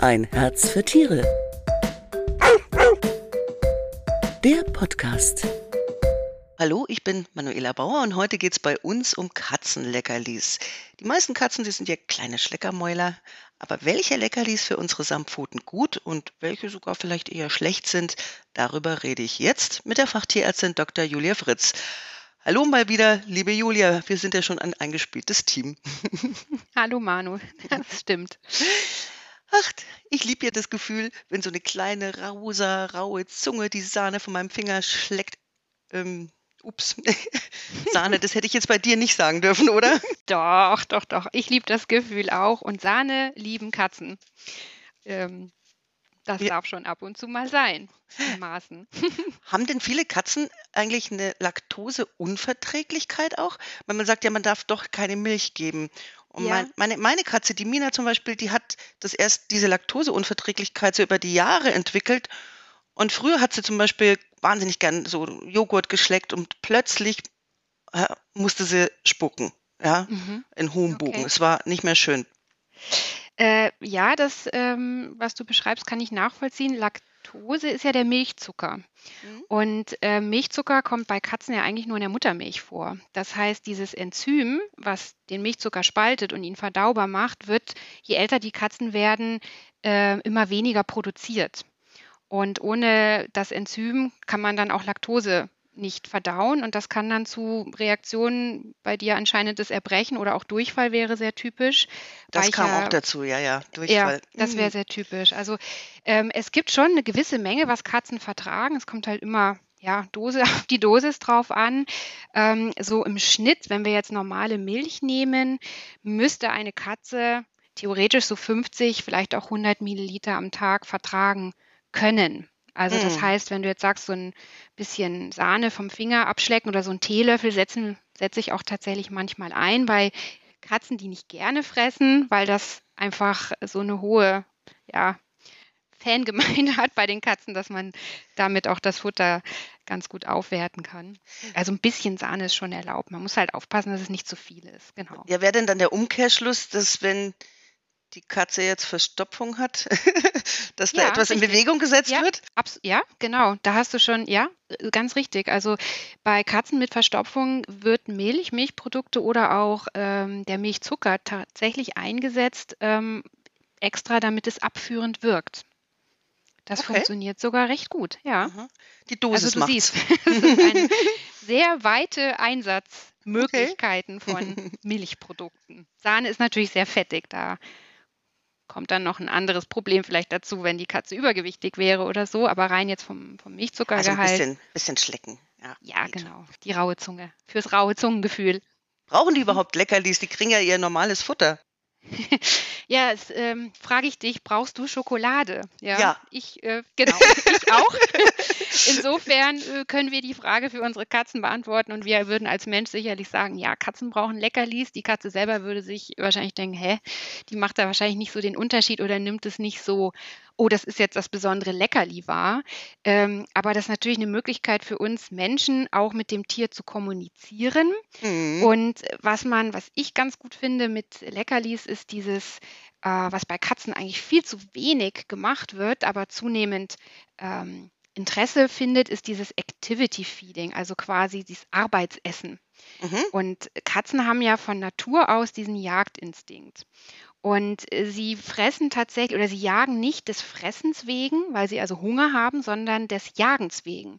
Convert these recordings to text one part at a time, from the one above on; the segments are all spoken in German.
Ein Herz für Tiere. Der Podcast. Hallo, ich bin Manuela Bauer und heute geht es bei uns um Katzenleckerlis. Die meisten Katzen, die sind ja kleine Schleckermäuler, aber welche Leckerlis für unsere Samtpfoten gut und welche sogar vielleicht eher schlecht sind, darüber rede ich jetzt mit der Fachtierärztin Dr. Julia Fritz. Hallo mal wieder, liebe Julia, wir sind ja schon ein eingespieltes Team. Hallo Manu, das stimmt. Ach, ich liebe ja das Gefühl, wenn so eine kleine, rosa, raue Zunge die Sahne von meinem Finger schleckt. Ähm, ups, Sahne, das hätte ich jetzt bei dir nicht sagen dürfen, oder? Doch, doch, doch. Ich liebe das Gefühl auch. Und Sahne lieben Katzen. Ähm, das ja. darf schon ab und zu mal sein, in Maßen. Haben denn viele Katzen eigentlich eine Laktoseunverträglichkeit auch? Weil man sagt ja, man darf doch keine Milch geben. Und ja. mein, meine, meine Katze, die Mina zum Beispiel, die hat das erst diese Laktoseunverträglichkeit so über die Jahre entwickelt. Und früher hat sie zum Beispiel wahnsinnig gern so Joghurt geschleckt und plötzlich äh, musste sie spucken, ja, mhm. in hohem Bogen. Okay. Es war nicht mehr schön. Äh, ja, das, ähm, was du beschreibst, kann ich nachvollziehen. Laktose ist ja der Milchzucker. Mhm. Und äh, Milchzucker kommt bei Katzen ja eigentlich nur in der Muttermilch vor. Das heißt, dieses Enzym, was den Milchzucker spaltet und ihn verdaubar macht, wird, je älter die Katzen werden, äh, immer weniger produziert. Und ohne das Enzym kann man dann auch Laktose nicht verdauen und das kann dann zu Reaktionen bei dir anscheinend das Erbrechen oder auch Durchfall wäre sehr typisch. Das kam auch dazu, ja, ja, Durchfall. Ja, das wäre mhm. sehr typisch. Also ähm, es gibt schon eine gewisse Menge, was Katzen vertragen. Es kommt halt immer ja, Dose auf die Dosis drauf an. Ähm, so im Schnitt, wenn wir jetzt normale Milch nehmen, müsste eine Katze theoretisch so 50, vielleicht auch 100 Milliliter am Tag vertragen können. Also das mhm. heißt, wenn du jetzt sagst, so ein bisschen Sahne vom Finger abschlecken oder so einen Teelöffel setzen, setze ich auch tatsächlich manchmal ein bei Katzen, die nicht gerne fressen, weil das einfach so eine hohe, ja, Fangemeinde hat bei den Katzen, dass man damit auch das Futter ganz gut aufwerten kann. Also ein bisschen Sahne ist schon erlaubt. Man muss halt aufpassen, dass es nicht zu viel ist. Genau. Ja, wäre denn dann der Umkehrschluss, dass wenn die Katze jetzt Verstopfung hat, dass da ja, etwas richtig. in Bewegung gesetzt ja, wird? ja, genau. Da hast du schon, ja, ganz richtig. Also bei Katzen mit Verstopfung wird Milch, Milchprodukte oder auch ähm, der Milchzucker tatsächlich eingesetzt, ähm, extra damit es abführend wirkt. Das okay. funktioniert sogar recht gut, ja. Die Dosis also du macht's. siehst, das ist eine sehr weite Einsatzmöglichkeiten okay. von Milchprodukten. Sahne ist natürlich sehr fettig, da kommt dann noch ein anderes Problem vielleicht dazu, wenn die Katze übergewichtig wäre oder so, aber rein jetzt vom, vom Milchzuckergehalt. Also ein bisschen, bisschen schlecken. Ja, ja genau. Die raue Zunge. Fürs raue Zungengefühl. Brauchen die überhaupt Leckerlis? Die kriegen ja ihr normales Futter. ja, das ähm, frage ich dich, brauchst du Schokolade? Ja. ja. Ich, äh, genau, ich auch. Insofern äh, können wir die Frage für unsere Katzen beantworten und wir würden als Mensch sicherlich sagen, ja, Katzen brauchen Leckerlis. Die Katze selber würde sich wahrscheinlich denken, hä, die macht da wahrscheinlich nicht so den Unterschied oder nimmt es nicht so oh, das ist jetzt das besondere Leckerli war. Ähm, aber das ist natürlich eine Möglichkeit für uns Menschen, auch mit dem Tier zu kommunizieren. Mhm. Und was man, was ich ganz gut finde mit Leckerlis, ist dieses, äh, was bei Katzen eigentlich viel zu wenig gemacht wird, aber zunehmend ähm, Interesse findet, ist dieses Activity Feeding, also quasi dieses Arbeitsessen. Mhm. Und Katzen haben ja von Natur aus diesen Jagdinstinkt. Und äh, sie fressen tatsächlich oder sie jagen nicht des Fressens wegen, weil sie also Hunger haben, sondern des Jagens wegen.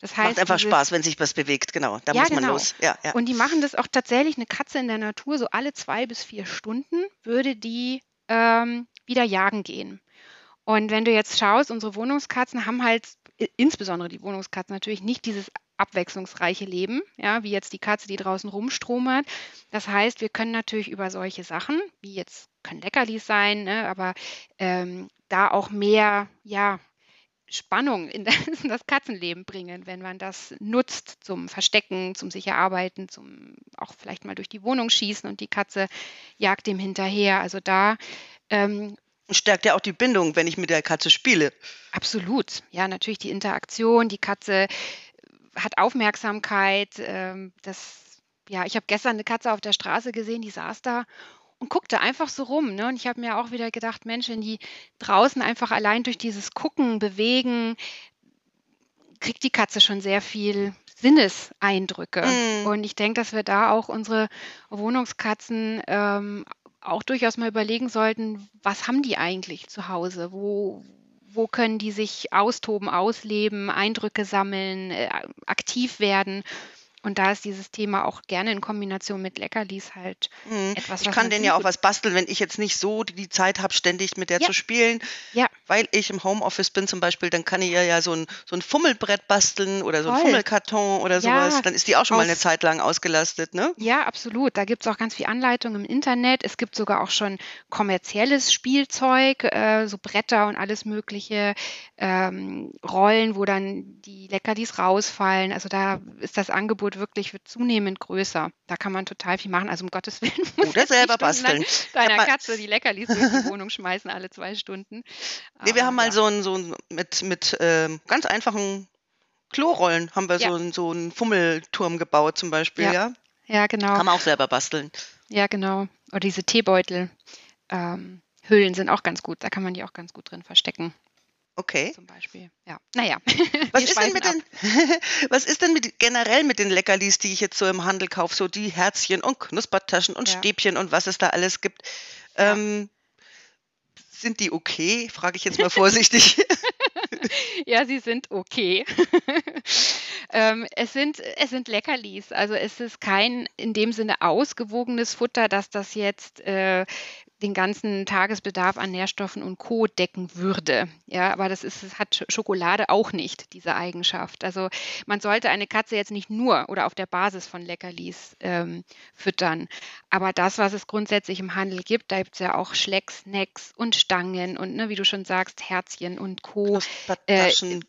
Das heißt, Macht einfach dieses, Spaß, wenn sich was bewegt, genau. Da ja, muss man genau. los. Ja, ja. Und die machen das auch tatsächlich, eine Katze in der Natur, so alle zwei bis vier Stunden würde die ähm, wieder jagen gehen. Und wenn du jetzt schaust, unsere Wohnungskatzen haben halt, insbesondere die Wohnungskatzen natürlich, nicht dieses abwechslungsreiche Leben, ja, wie jetzt die Katze, die draußen rumstromert. Das heißt, wir können natürlich über solche Sachen, wie jetzt können Leckerlis sein, ne, aber ähm, da auch mehr, ja, Spannung in das, in das, Katzenleben bringen, wenn man das nutzt zum Verstecken, zum sicherarbeiten, zum auch vielleicht mal durch die Wohnung schießen und die Katze jagt dem hinterher. Also da ähm, stärkt ja auch die Bindung, wenn ich mit der Katze spiele. Absolut. Ja, natürlich die Interaktion. Die Katze hat Aufmerksamkeit. Ähm, das, ja, ich habe gestern eine Katze auf der Straße gesehen, die saß da und guckte einfach so rum. Ne? Und ich habe mir auch wieder gedacht, Mensch, wenn die draußen einfach allein durch dieses Gucken, Bewegen, kriegt die Katze schon sehr viel Sinneseindrücke. Mhm. Und ich denke, dass wir da auch unsere Wohnungskatzen ähm, auch durchaus mal überlegen sollten, was haben die eigentlich zu Hause? Wo, wo können die sich austoben, ausleben, Eindrücke sammeln, äh, aktiv werden? Und da ist dieses Thema auch gerne in Kombination mit Leckerlis halt Mhm. etwas, Ich kann denen ja auch was basteln, wenn ich jetzt nicht so die die Zeit habe, ständig mit der Ja. zu spielen. Ja. Weil ich im Homeoffice bin zum Beispiel, dann kann ich ihr ja so ein, so ein Fummelbrett basteln oder so ein Toll. Fummelkarton oder Ja, sowas. Dann ist die auch schon mal eine aus- Zeit lang ausgelastet, ne? Ja, absolut. Da gibt es auch ganz viel Anleitung im Internet. Es gibt sogar auch schon kommerzielles Spielzeug, äh, so Bretter und alles mögliche, ähm, Rollen, wo dann die Leckerlis rausfallen. Also da ist das Angebot wirklich wird zunehmend größer. Da kann man total viel machen. Also um Gottes Willen muss Oder selber basteln. Deiner Katze die Leckerlis durch die Wohnung schmeißen alle zwei Stunden. Nee, wir Aber haben mal ja. so ein, so ein mit, mit ähm, ganz einfachen Klorollen haben wir Ja. so, ein, so einen Fummelturm gebaut zum Beispiel, Ja. ja. Ja, genau. Kann man auch selber basteln. Ja, genau. Oder diese Teebeutel. Ähm, Hüllen sind auch ganz gut. Da kann man die auch ganz gut drin verstecken, Okay. zum Beispiel. Ja, naja. Was ist, denn mit ab. den, was ist denn mit, generell mit den Leckerlis, die ich jetzt so im Handel kaufe? So die Herzchen und Knuspertaschen und Ja. Stäbchen und was es da alles gibt. Ja. Ähm, sind die okay? Frage ich jetzt mal vorsichtig. Ja, sie sind okay. ähm, es, sind, es sind Leckerlis. Also es ist kein in dem Sinne ausgewogenes Futter, dass das jetzt äh, den ganzen Tagesbedarf an Nährstoffen und Co. decken würde. Ja, aber das ist, hat Sch- Schokolade auch nicht, diese Eigenschaft. Also man sollte eine Katze jetzt nicht nur oder auf der Basis von Leckerlis ähm, füttern. Aber das, was es grundsätzlich im Handel gibt, da gibt es ja auch Schlecks, Snacks und Stangen und ne, wie du schon sagst, Herzchen und Co. Knuspertaschen.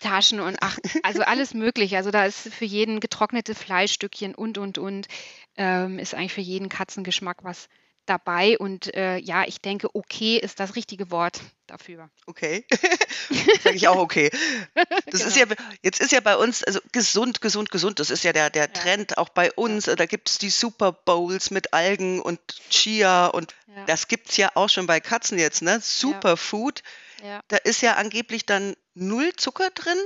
Taschen und ach, also alles mögliche. Also da ist für jeden getrocknete Fleischstückchen und, und, und. Ähm, ist eigentlich für jeden Katzengeschmack was dabei. Und äh, ja, ich denke, okay ist das richtige Wort dafür. Okay. Sage ich auch okay. Das ist ja, Genau. jetzt ist ja bei uns, also gesund, gesund, gesund. Das ist ja der, der Ja. Trend auch bei uns. Da gibt es die Super Bowls mit Algen und Chia und Ja, das gibt es ja auch schon bei Katzen jetzt, ne? Superfood. ja. Da ist ja angeblich dann null Zucker drin.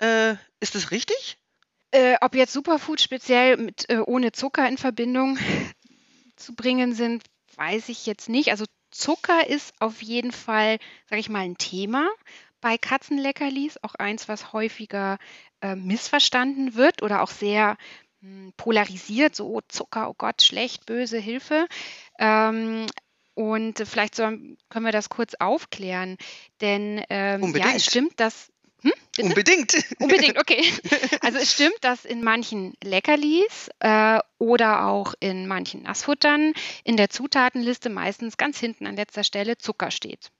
Äh, ist das richtig? Äh, ob jetzt Superfood speziell mit, äh, ohne Zucker in Verbindung zu bringen sind, weiß ich jetzt nicht. Also Zucker ist auf jeden Fall, sage ich mal, ein Thema bei Katzenleckerlis. Auch eins, was häufiger äh, missverstanden wird oder auch sehr hm, polarisiert. So oh, Zucker, oh Gott, schlecht, böse, Hilfe. Ähm, und vielleicht so, können wir das kurz aufklären. Denn ähm, ja, es stimmt, dass. Hm? Unbedingt. Unbedingt, okay. Also es stimmt, dass in manchen Leckerlis äh, oder auch in manchen Nassfuttern in der Zutatenliste meistens ganz hinten an letzter Stelle Zucker steht.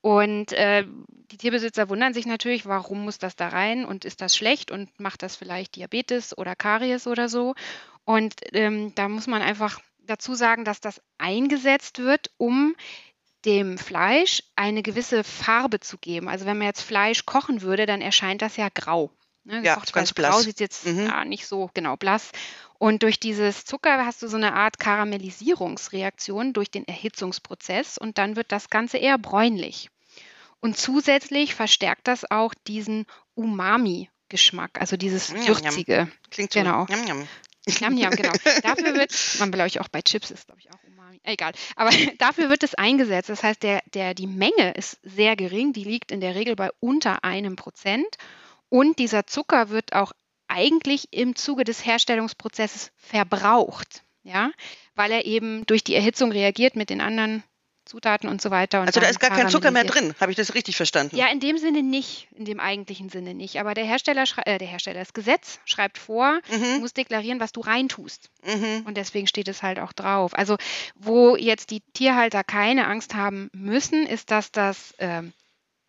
Und äh, die Tierbesitzer wundern sich natürlich, warum muss das da rein und ist das schlecht und macht das vielleicht Diabetes oder Karies oder so. Und ähm, da muss man einfach dazu sagen, dass das eingesetzt wird, um dem Fleisch eine gewisse Farbe zu geben. Also wenn man jetzt Fleisch kochen würde, dann erscheint das ja grau. Ne? Ja, ganz Fleisch grau blass. sieht jetzt Mhm. ja, nicht so genau blass. Und durch dieses Zucker hast du so eine Art Karamellisierungsreaktion durch den Erhitzungsprozess und dann wird das Ganze eher bräunlich. Und zusätzlich verstärkt das auch diesen Umami-Geschmack, also dieses Njam, njam. Würzige. Klingt so. Genau. Njam, njam. Yum, yum, genau. Dafür wird, man glaube ich auch bei Chips ist, glaube ich, auch. Egal. Aber dafür wird es eingesetzt. Das heißt, der, der, die Menge ist sehr gering. Die liegt in der Regel bei unter einem Prozent. Und dieser Zucker wird auch eigentlich im Zuge des Herstellungsprozesses verbraucht. Ja, weil er eben durch die Erhitzung reagiert mit den anderen Zutaten und so weiter. Und Also da ist gar kein Zucker mehr drin. Habe ich das richtig verstanden? Ja, in dem Sinne nicht, in dem eigentlichen Sinne nicht. Aber der Hersteller, äh, der Hersteller, das Gesetz schreibt vor, du Mhm. musst deklarieren, was du reintust. Mhm. Und deswegen steht es halt auch drauf. Also, wo jetzt die Tierhalter keine Angst haben müssen, ist, dass das ähm,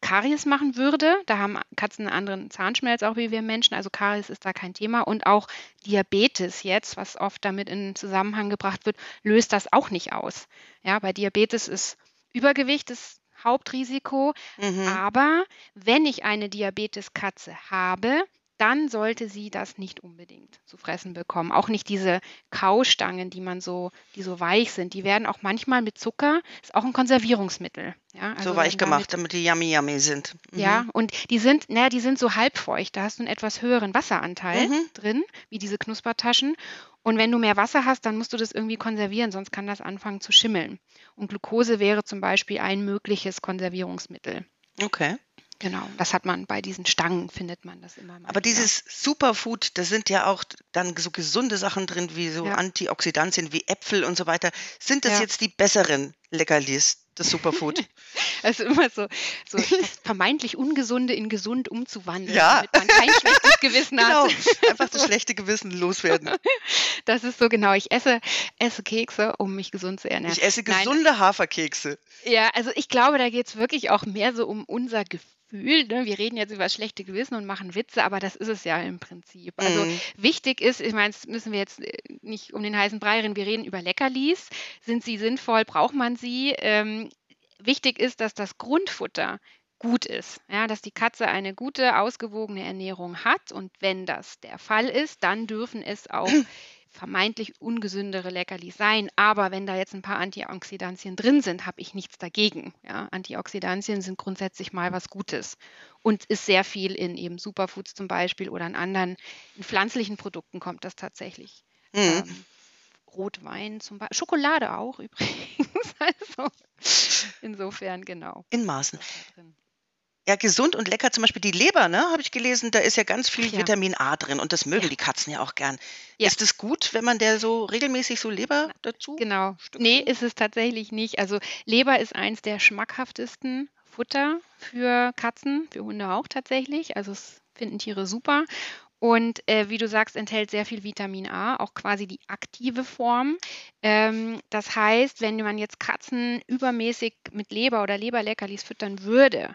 Karies machen würde. Da haben Katzen einen anderen Zahnschmelz, auch wie wir Menschen. Also Karies ist da kein Thema. Und auch Diabetes jetzt, was oft damit in Zusammenhang gebracht wird, löst das auch nicht aus. Ja, bei Diabetes ist Übergewicht das Hauptrisiko. Mhm. Aber wenn ich eine Diabeteskatze habe, dann sollte sie das nicht unbedingt zu fressen bekommen. Auch nicht diese Kaustangen, die man so, die so weich sind. Die werden auch manchmal mit Zucker, ist auch ein Konservierungsmittel. Ja, so also weich wenn gemacht, damit, damit die yummy yummy sind. Mhm. ja, und die sind, naja, die sind so halbfeucht. Da hast du einen etwas höheren Wasseranteil Mhm. drin, wie diese Knuspertaschen. Und wenn du mehr Wasser hast, dann musst du das irgendwie konservieren, sonst kann das anfangen zu schimmeln. Und Glucose wäre zum Beispiel ein mögliches Konservierungsmittel. Okay. Genau, das hat man bei diesen Stangen, findet man das immer mal Aber dieses Superfood, da sind ja auch dann so gesunde Sachen drin, wie so Ja. Antioxidantien, wie Äpfel und so weiter. Sind das Ja. jetzt die besseren Leckerlis, das Superfood? Also immer so, so vermeintlich Ungesunde in gesund umzuwandeln, Ja. damit man kein schlechtes Gewissen genau, hat. einfach das schlechte Gewissen loswerden. Das ist so genau. Ich esse, esse Kekse, um mich gesund zu ernähren. Ich esse Nein. gesunde Haferkekse. Ja, also ich glaube, da geht es wirklich auch mehr so um unser Gefühl. Ne? Wir reden jetzt über schlechte Gewissen und machen Witze, aber das ist es ja im Prinzip. Also Mhm. wichtig ist, ich meine, das müssen wir jetzt äh, nicht um den heißen Brei reden, wir reden über Leckerlis. Sind sie sinnvoll? Braucht man sie? Ähm, wichtig ist, dass das Grundfutter gut ist, ja, dass die Katze eine gute, ausgewogene Ernährung hat. Und wenn das der Fall ist, dann dürfen es auch vermeintlich ungesündere Leckerlis sein. Aber wenn da jetzt ein paar Antioxidantien drin sind, habe ich nichts dagegen. Ja, Antioxidantien sind grundsätzlich mal was Gutes und ist sehr viel in eben Superfoods zum Beispiel oder in anderen, in pflanzlichen Produkten kommt das tatsächlich. Mhm. Ähm, Rotwein zum Beispiel, Schokolade auch übrigens. Also insofern genau. In Maßen. Ja, gesund und lecker, zum Beispiel die Leber, ne, habe ich gelesen, da ist ja ganz viel ja. Vitamin A drin und das mögen Ja. die Katzen ja auch gern. Ja. Ist es gut, wenn man der so regelmäßig so Leber dazu? Genau. Stückchen? Nee, ist es tatsächlich nicht. Also Leber ist eins der schmackhaftesten Futter für Katzen, für Hunde auch tatsächlich. Also es finden Tiere super. Und äh, wie du sagst, enthält sehr viel Vitamin A, auch quasi die aktive Form. Ähm, das heißt, wenn man jetzt Katzen übermäßig mit Leber oder Leberleckerlis füttern würde,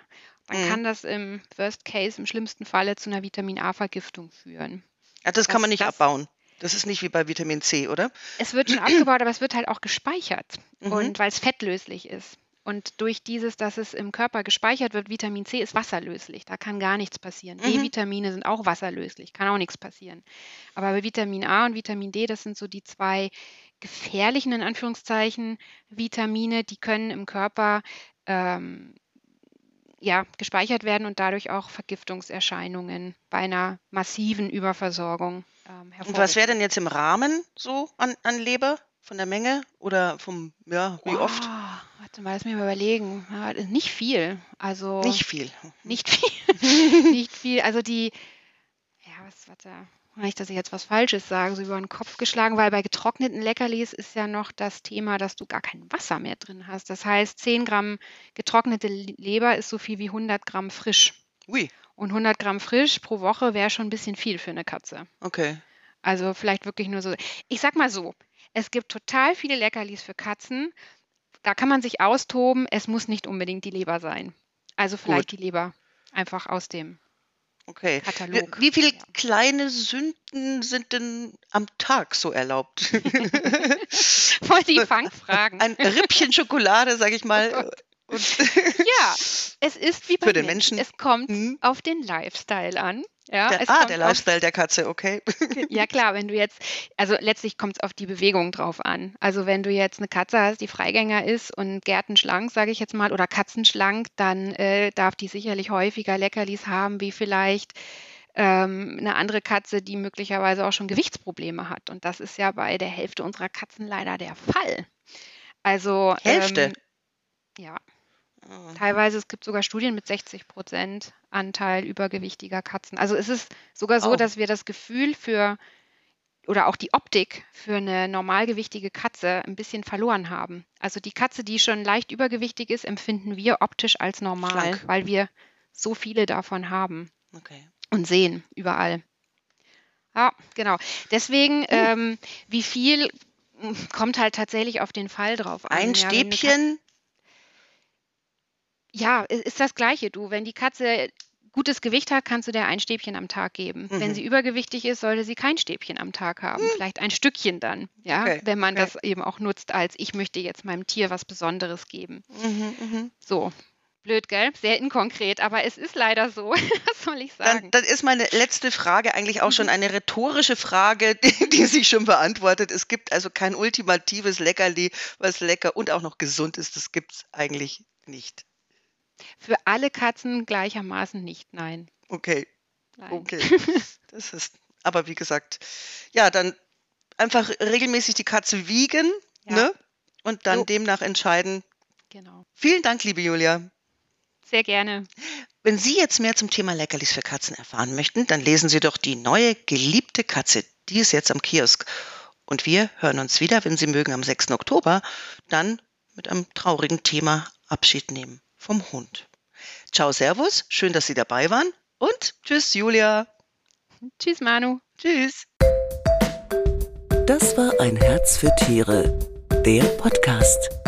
dann Mhm. kann das im Worst Case, im schlimmsten Falle zu einer Vitamin A-Vergiftung führen. Ja, das kann Das- man nicht das- abbauen. Das ist nicht wie bei Vitamin C, oder? Es wird schon abgebaut, aber es wird halt auch gespeichert. Mhm. Und weil es fettlöslich ist. Und durch dieses, dass es im Körper gespeichert wird, Vitamin C ist wasserlöslich. Da kann gar nichts passieren. Mhm. B-Vitamine sind auch wasserlöslich, kann auch nichts passieren. Aber bei Vitamin A und Vitamin D, das sind so die zwei gefährlichen, in Anführungszeichen, Vitamine, die können im Körper ähm, ja, gespeichert werden und dadurch auch Vergiftungserscheinungen bei einer massiven Überversorgung ähm, Und was wäre hervorrufen. denn jetzt im Rahmen so an, an Leber? Von der Menge oder vom, ja, wie oft? Wow, warte mal, lass mich mal überlegen. Ja, nicht viel. Also Nicht viel. nicht viel. nicht viel. Also die, ja, was, warte, nicht, dass ich jetzt was Falsches sage, so über den Kopf geschlagen, weil bei getrockneten Leckerlis ist ja noch das Thema, dass du gar kein Wasser mehr drin hast. Das heißt, 10 Gramm getrocknete Leber ist so viel wie 100 Gramm frisch. Ui, Und 100 Gramm frisch pro Woche wäre schon ein bisschen viel für eine Katze. okay. Also vielleicht wirklich nur so. Ich sag mal so, es gibt total viele Leckerlis für Katzen. Da kann man sich austoben. Es muss nicht unbedingt die Leber sein. Also vielleicht Gut. die Leber einfach aus dem Okay. Katalog. Wie viele Ja. kleine Sünden sind denn am Tag so erlaubt? Voll die Fangfragen. Ein Rippchen Schokolade, sag ich mal. Und Ja, es ist wie bei Für den Menschen. Es kommt Mhm. auf den Lifestyle an. Ja, der, ah, der auf Lifestyle der Katze, okay. Ja klar, wenn du jetzt, also letztlich kommt es auf die Bewegung drauf an. Also wenn du jetzt eine Katze hast, die Freigänger ist und gärtenschlank, sage ich jetzt mal, oder katzenschlank, dann äh, darf die sicherlich häufiger Leckerlis haben, wie vielleicht ähm, eine andere Katze, die möglicherweise auch schon Gewichtsprobleme hat. Und das ist ja bei der Hälfte unserer Katzen leider der Fall. Also Hälfte? Ähm, ja, Teilweise, es gibt sogar Studien mit 60 Prozent Anteil übergewichtiger Katzen. Also es ist sogar so, Oh. dass wir das Gefühl für oder auch die Optik für eine normalgewichtige Katze ein bisschen verloren haben. Also die Katze, die schon leicht übergewichtig ist, empfinden wir optisch als normal, Schlank. weil wir so viele davon haben Okay. und sehen überall. Ja, genau. Deswegen, ähm, wie viel kommt halt tatsächlich auf den Fall drauf an. Ein Ja, Stäbchen, Ja, ist das Gleiche, du. Wenn die Katze gutes Gewicht hat, kannst du der ein Stäbchen am Tag geben. Wenn Mhm. sie übergewichtig ist, sollte sie kein Stäbchen am Tag haben. Vielleicht ein Stückchen dann, ja, Okay, wenn man okay. das eben auch nutzt, als ich möchte jetzt meinem Tier was Besonderes geben. Mhm, mhm. So. Blöd, gell? Sehr inkonkret, aber es ist leider so. Was soll ich Dann, sagen? dann ist meine letzte Frage eigentlich auch schon Mhm. eine rhetorische Frage, die, die sich schon beantwortet. Es gibt also kein ultimatives Leckerli, was lecker und auch noch gesund ist. Das gibt es eigentlich nicht. Für alle Katzen gleichermaßen nicht, nein. Okay, Nein. okay. Das ist, aber wie gesagt, ja, dann einfach regelmäßig die Katze wiegen, Ja. ne? Und dann Jo. demnach entscheiden. Genau. Vielen Dank, liebe Julia. Sehr gerne. Wenn Sie jetzt mehr zum Thema Leckerlis für Katzen erfahren möchten, dann lesen Sie doch die neue geliebte Katze. Die ist jetzt am Kiosk. Und wir hören uns wieder, wenn Sie mögen, am 6. Oktober, dann mit einem traurigen Thema Abschied nehmen vom Hund. Ciao, Servus, schön, dass Sie dabei waren und tschüss, Julia. Tschüss, Manu. Tschüss. Das war ein Herz für Tiere, der Podcast.